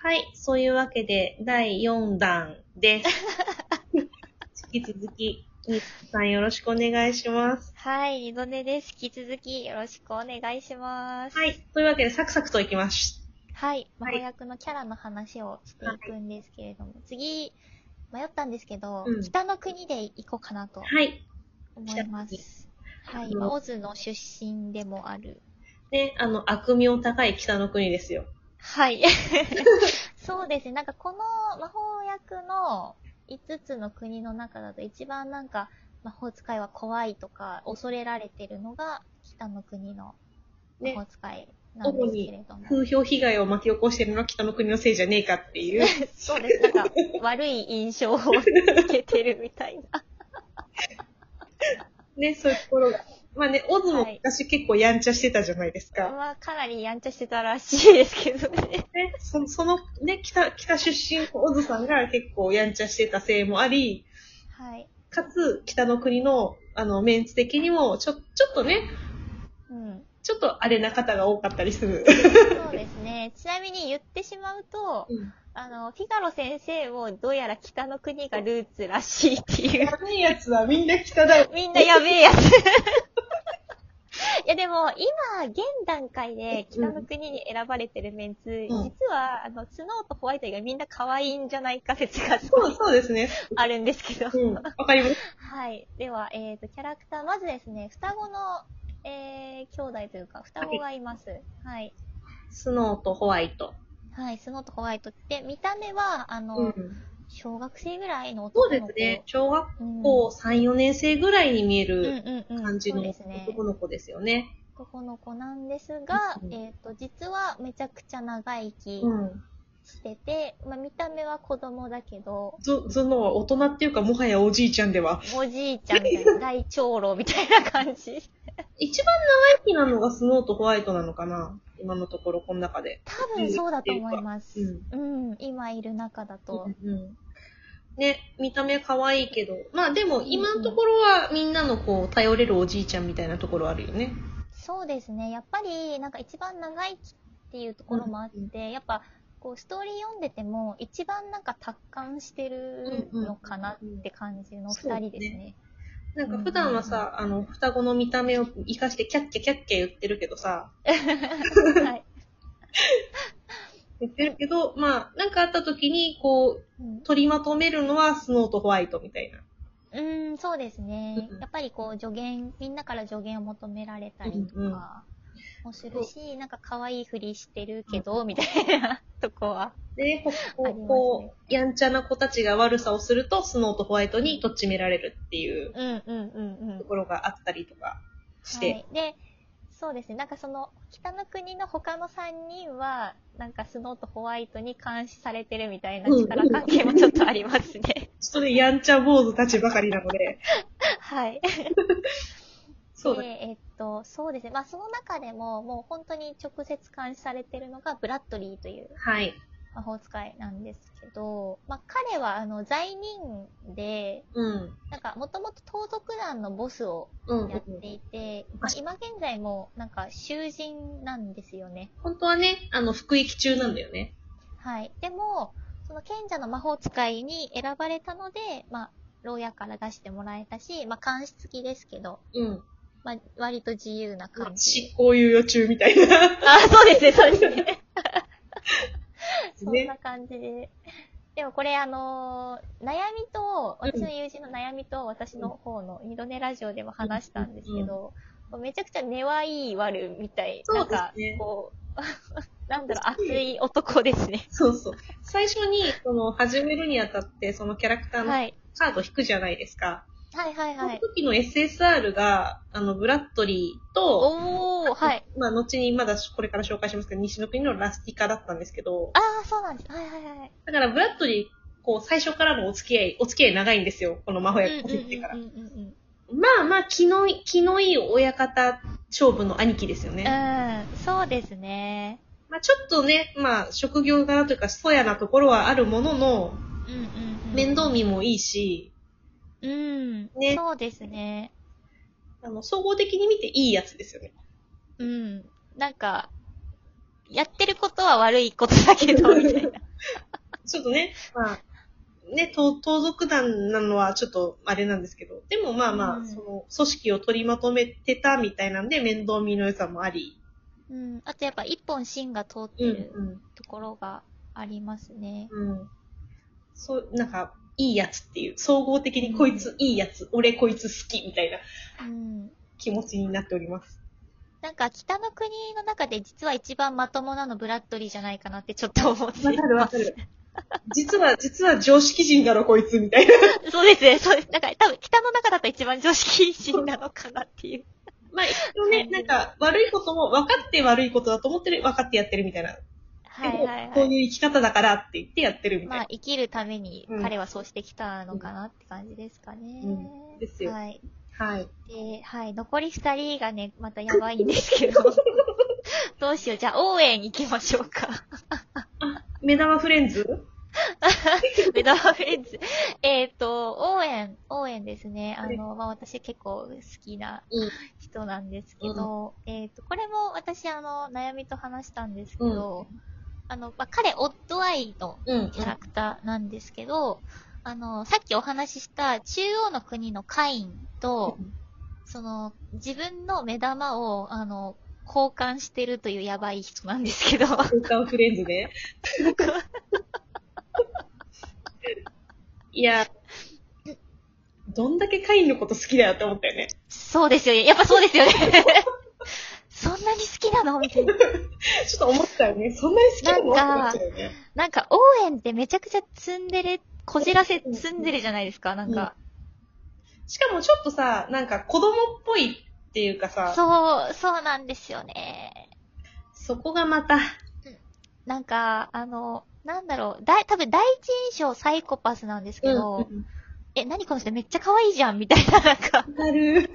はい。そういうわけで、第4弾です。引き続き、ニッさんよろしくお願いします。はい、二度寝です。引き続きよろしくお願いします。はい。というわけで、サクサクといきます。はい。魔はい法役のキャラの話をしていくんですけれども、次、迷ったんですけど、うん北の国で行こうかなとはい。思います。はい。オズの出身でもある。ね、あの、悪名高い北の国ですよ。はい。そうですね。なんかこの魔法役の5つの国の中だと一番なんか魔法使いは怖いとか恐れられてるのが北の国の魔ね法使いなんですけれども。風評被害を巻き起こしてるのは北の国のせいじゃねえかっていう。そうです。なんか、悪い印象をつけてるみたいな。ね、そういうところが。まあね、オズも昔結構やんちゃしてたじゃないですか。まあ、かなりやんちゃしてたらしいですけどね。ね、そその、ね、北、北出身のオズさんが結構やんちゃしてたせいもあり、はい。かつ、北の国の、あの、メンツ的にも、ちょ、ちょっとね、うん。ちょっとあれな方が多かったりする。そうですね。ちなみに言ってしまうと、うん。あの、フィガロ先生もどうやら北の国がルーツらしいっていう。やべえやつはみんな北だよ。みんなやべえやつ。いやでも、今、現段階で北の国に選ばれてるメンツ、ん実は、あの、スノーとホワイト以外みんな可愛いんじゃないか説がそう、そうですね。あるんですけど。うん。わかります。はい。では、えっ、と、キャラクター、まずですね、双子の、えー、兄弟というか、双子がいます。はい。スノーとホワイト。はい、スノーとホワイトって、見た目は、あの、うん。小学生ぐらいのそう男の子。ですね。小学うん。校3、4年生ぐらいに見えうんる。感じのそうですね。男の子ですよね。男の子なんですが、うんえっ、と、実はめちゃくちゃ長生きうん。してて、まあ見た目は子供だけど、ゾ、ゾノは大人っていうか、もはやおじいちゃんでは。おじいちゃんみたいな、大長老みたいな感じ。一番長生きなのがスノーとホワイトなのかな今のところ、この中で。多分そうだと思います。ううん、今いる中だと。うんうんね、見た目可愛いけど、まあでも今のところはみんなのこう、頼れるおじいちゃんみたいなところあるよね。そうですね。やっぱり、なんか一番長生きっていうところもあって、やっぱ、こう、ストーリー読んでても、一番なんか達観してるのかなって感じの二人ですね。なんか普段はさ、あの、双子の見た目を活かしてキャッキャキャッキャ言ってるけどさ、はい。言ってるけど、まあ、なんかあった時に、こう、うん。取りまとめるのはスノーとホワイトみたいな。うーん、そうですね。うん。やっぱりこう助言、みんなから助言を求められたりとうんうんかもするし、なんか可愛いふりしてるけど、みたいなとこは。で、ここありますねこう、やんちゃな子たちが悪さをすると、スノーとホワイトにとっちめられるっていううんうんうんうんと。ころがあったりとかして、はい。で、そうですね。なんかその、北の国の他の3人は、なんかスノーとホワイトに監視されてるみたいな力関係もちょっとありますね。それやんちゃ坊主たちばかりなので、はい。そうだで、えっと、そうですね。まあその中でも、もう本当に直接監視されてるのがブラッドリーというはい。魔法使いなんですけど、まあ彼はあの罪人で、うん。なんかもともと盗賊団のボスをうん。やっていて、まあ今現在もなんか囚人なんですよね。本当はね、あの、服役中なんだよね。はい。でも、その賢者の魔法使いに選ばれたので、まあ、牢屋から出してもらえたし、まあ、監視付きですけど、うん。まあ、割と自由な感じ。執行猶予中みたいな。あ、そうですね、そうですね。そねんな感じで。でもこれあのー悩みと、私の友人の悩みと私の方の二度寝ラジオでも話したんですけど、めちゃくちゃ根はいい悪みたい。そうですねなんか、こう、なんだろう、熱い男ですね。そうそう。最初に、その、始めるにあたって、そのキャラクターのはい。カード引くじゃないですか。はいはいはい。その時の SSR が、あの、ブラッドリーと、おー、はい。まあ、後にまだこれから紹介しますけど、西の国のラスティカだったんですけど、ああ、そうなんです。はいはいはい。だからブラッドリー、こう、最初からのお付き合い、お付き合い長いんですよ。この魔法うん役入ってからうん。うんうんまあまあ、気のいい、気のいい親方勝負の兄貴ですよね。うん。うん、そうですね。まあちょっとね、まあ職業柄というか、そやなところはあるものの、うんうん、うん。面倒見もいいし、うん。ねそうですね。あの、総合的に見ていいやつですよね。うん。なんか、やってることは悪いことだけど、みたいな。ちょっとね、まあ、ね、盗盗賊団なのはちょっとあれなんですけど、でもまあまあ、うんその組織を取りまとめてたみたいなんで、面倒見の良さもあり、うん。あとやっぱ一本芯が通ってうんるうんところがありますね。うん。そう、なんか、いいやつっていう、総合的にこいついいやつ、俺こいつ好きみたいなうん。気持ちになっております。なんか北の国の中で実は一番まともなのブラッドリーじゃないかなってちょっと思って。わかるわかる。実は、実は常識人だろこいつみたいな。そうですね、そうです。なんか多分北の中だと一番常識人なのかなっていう。まあ、一応ね、なんか、悪いことも分かって悪いことだと思ってる、分かってやってるみたいな。はいはいはい。こういう生き方だからって言ってやってるみたいな。まあ生きるためにうん彼はそうしてきたのかなって感じですかね。うんですよはい。はい。で、はい。残り二人がね、またやばいんですけど。どうしよう。じゃあ、応援行きましょうか。目玉フレンズ？メダフレンズ。えっと、応援、応援ですね。あの、まあ、私結構好きなうん。人なんですけど、えっと、これも私、あの、悩みと話したんですけど、あの、まあ、彼、オッドアイのうん。キャラクターなんですけど、あの、さっきお話しした中央の国のカインと、その、自分の目玉を、あの、交換してるというやばい人なんですけど、空間フレンズね。いや、どんだけカインのこと好きだよって思ったよね。そうですよね。やっぱそうですよね。そんなに好きなの？みたいな。ちょっと思ったよね。そんなに好きなの？なんかね。なんか、応援ってめちゃくちゃツンデレ、こじらせツンデレじゃないですか、なんか。しかもちょっとさ、なんか子供っぽいっていうかさ、そう、そうなんですよね。そこがまた、なんか、あの、なんだろう、だい、多分第一印象サイコパスなんですけど、うんえ、何この人めっちゃ可愛いじゃんみたいな、なんか、なる。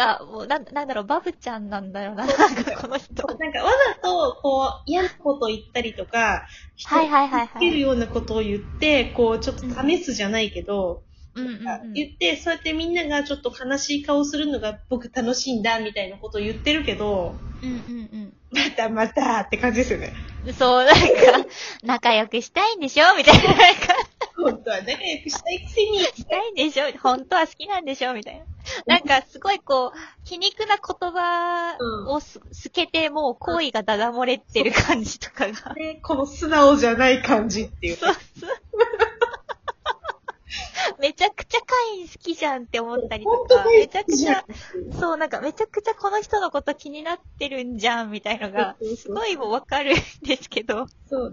か、もう、なんなんだろう、バブちゃんなんだよな、なんかこの人。なんかわざと、こう、嫌なこと言ったりとか、人はいはいはいはいつけるようなことを言って、こう、ちょっと試すじゃないけど、うんうんうん。言って、そうやってみんながちょっと悲しい顔するのが僕楽しいんだ、みたいなことを言ってるけど、うんうんまたまたって感じですよね。うん。そう、なんか、仲良くしたいんでしょみたいな。なんか、本当は仲良くしたいくせに。したいんでしょ？本当は好きなんでしょみたいな。なんか、すごいこう、皮肉な言葉をす、すけて、もう好意がだだ漏れてる感じとかが。ね、この素直じゃない感じっていう。そうそう。めちゃくちゃカイン好きじゃんって思ったりとか、めちゃくちゃそう、なんかめちゃくちゃこの人のこと気になってるんじゃんみたいのがすごいもうわかるんですけど、そう。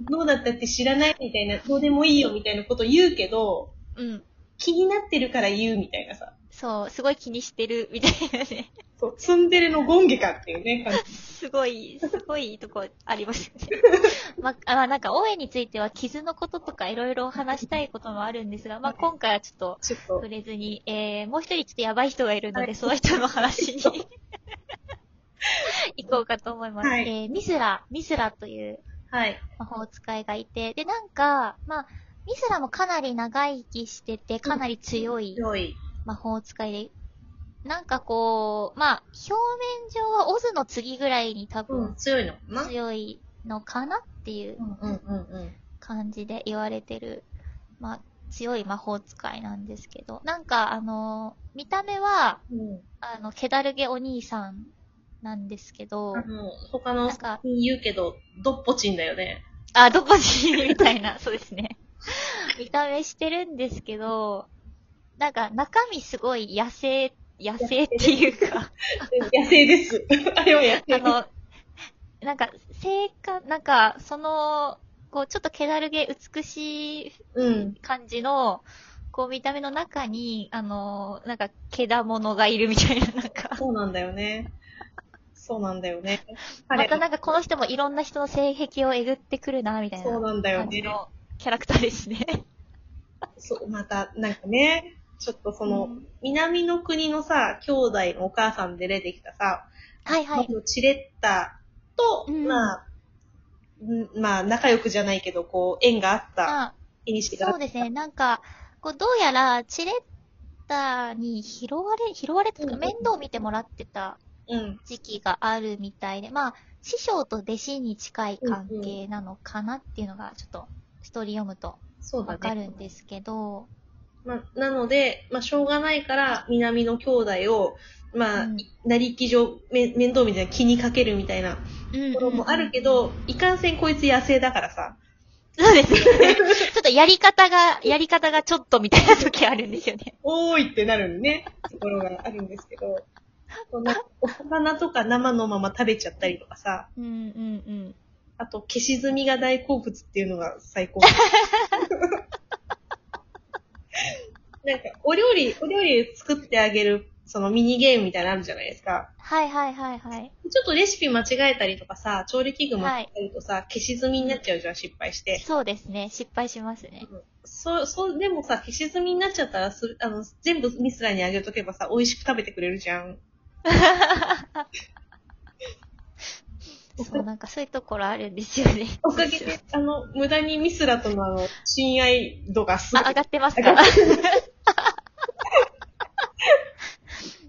どうだったって知らないみたいな、どうでもいいよみたいなこと言うけど、うん。気になってるから言うみたいなさ。そう、すごい気にしてるみたいなね。そう、ツンデレのゴンゲかっていうね、感じ。すごい、すごいいいとこありますよね。まあ、あなんか、応援については傷のこととかいろいろ話したいこともあるんですが、まあ、今回はちょっと触、れずに、えー、もう一人ちょっとやばい人がいるので、はいその人の話に行こうかと思います。はいえー、ミスラ、ミスラというはい。魔法使いがいて、で、なんか、まあ、ミスラもかなり長生きしてて、かなり強い強い。魔法使いで、なんかこう、まあ、表面上はオズの次ぐらいに多う分ん、強いのかな？強いのかなっていう。感じで言われてる、まあ、強い魔法使いなんですけど、なんかあの、見た目は、うん。あの、ケダルゲお兄さんなんですけどあ、の、他のなんか言うけど、どっぽちんだよね。あ、どこじみたいな、そうですね。見た目してるんですけど、なんか中身すごい野生、野生っていうか、野生です。あれは野生あの、なんか、性感、なんか、その、こう、ちょっと気だるげ美しいうん。感じの、こう、見た目の中に、あの、なんか、毛だものがいるみたいな、なんか、そうなんだよね。そうなんだよね。またなんかこの人もいろんな人の性癖をえぐってくるな、みたいなそうなんだよね。キャラクターですね。そう、また、なんかね、ちょっとその、うん南の国のさ、兄弟のお母さんで出てきたさ、はいはい。元チレッタと、うんまあ、んまあ、仲良くじゃないけど、こう、縁があった、まあ、絵にしてがあった。そうですね。なんか、こう、どうやら、チレッタに拾われ、拾われて面倒見てもらってたうん。時期があるみたいで、まあ、師匠と弟子に近い関係なのかなっていうのが、ちょっと、ストーリー読むと。わかるんですけど、まあ、なので、まあ、しょうがないから、南の兄弟を、まあ、うんなりき上、め面倒みたいな気にかけるみたいなうんところもあるけど、いかんせんこいつ野生だからさ。そうですね。ちょっとやり方が、やり方がちょっとみたいな時あるんですよね。おーいってなるね、ところがあるんですけど、そのお魚とか生のまま食べちゃったりとかさ、うんうんうん。あと消し炭が大好物っていうのが最高。なんか、お料理、お料理作ってあげる、そのミニゲームみたいなのあるじゃないですか。はいはいはいはい。ちょっとレシピ間違えたりとかさ、調理器具間違えるとさ、消し炭になっちゃうじゃん、失敗して。そうですね。失敗しますね。そう、そう、でもさ、消し炭になっちゃったらす、あの、全部ミスラにあげとけばさ、美味しく食べてくれるじゃん。そう、なんかそういうところあるんですよね。おかげで、あの、無駄にミスラとのあの、親愛度がすごいあ、上がってます上がか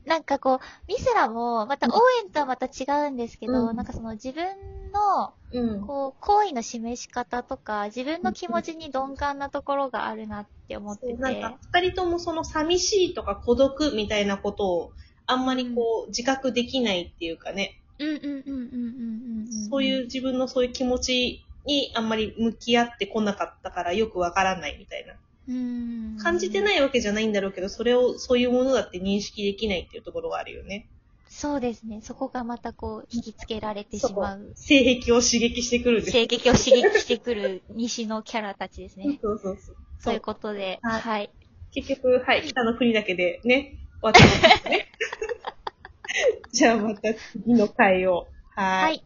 なんかこう、ミスラも、また応援とはまた違うんですけど、うんなんかその自分の、うん。こう、好意の示し方とか、自分の気持ちに鈍感なところがあるなって思ってて。なんか、二人ともその寂しいとか孤独みたいなことを、あんまりこう、自覚できないっていうかね、うんうんうんうんうんうんうん。そういう自分のそういう気持ちにあんまり向き合ってこなかったからよくわからないみたいな。うん。感じてないわけじゃないんだろうけど、それを、そういうものだって認識できないっていうところがあるよね。そうですね。そこがまたこう、引きつけられてしまう。性癖を刺激してくる性癖を刺激してくる西のキャラたちですね。そうそうそう。そういうことで、はいはい。結局、はい、北の国だけでね、終わってますね。じゃあまた次の回を。はーいはい。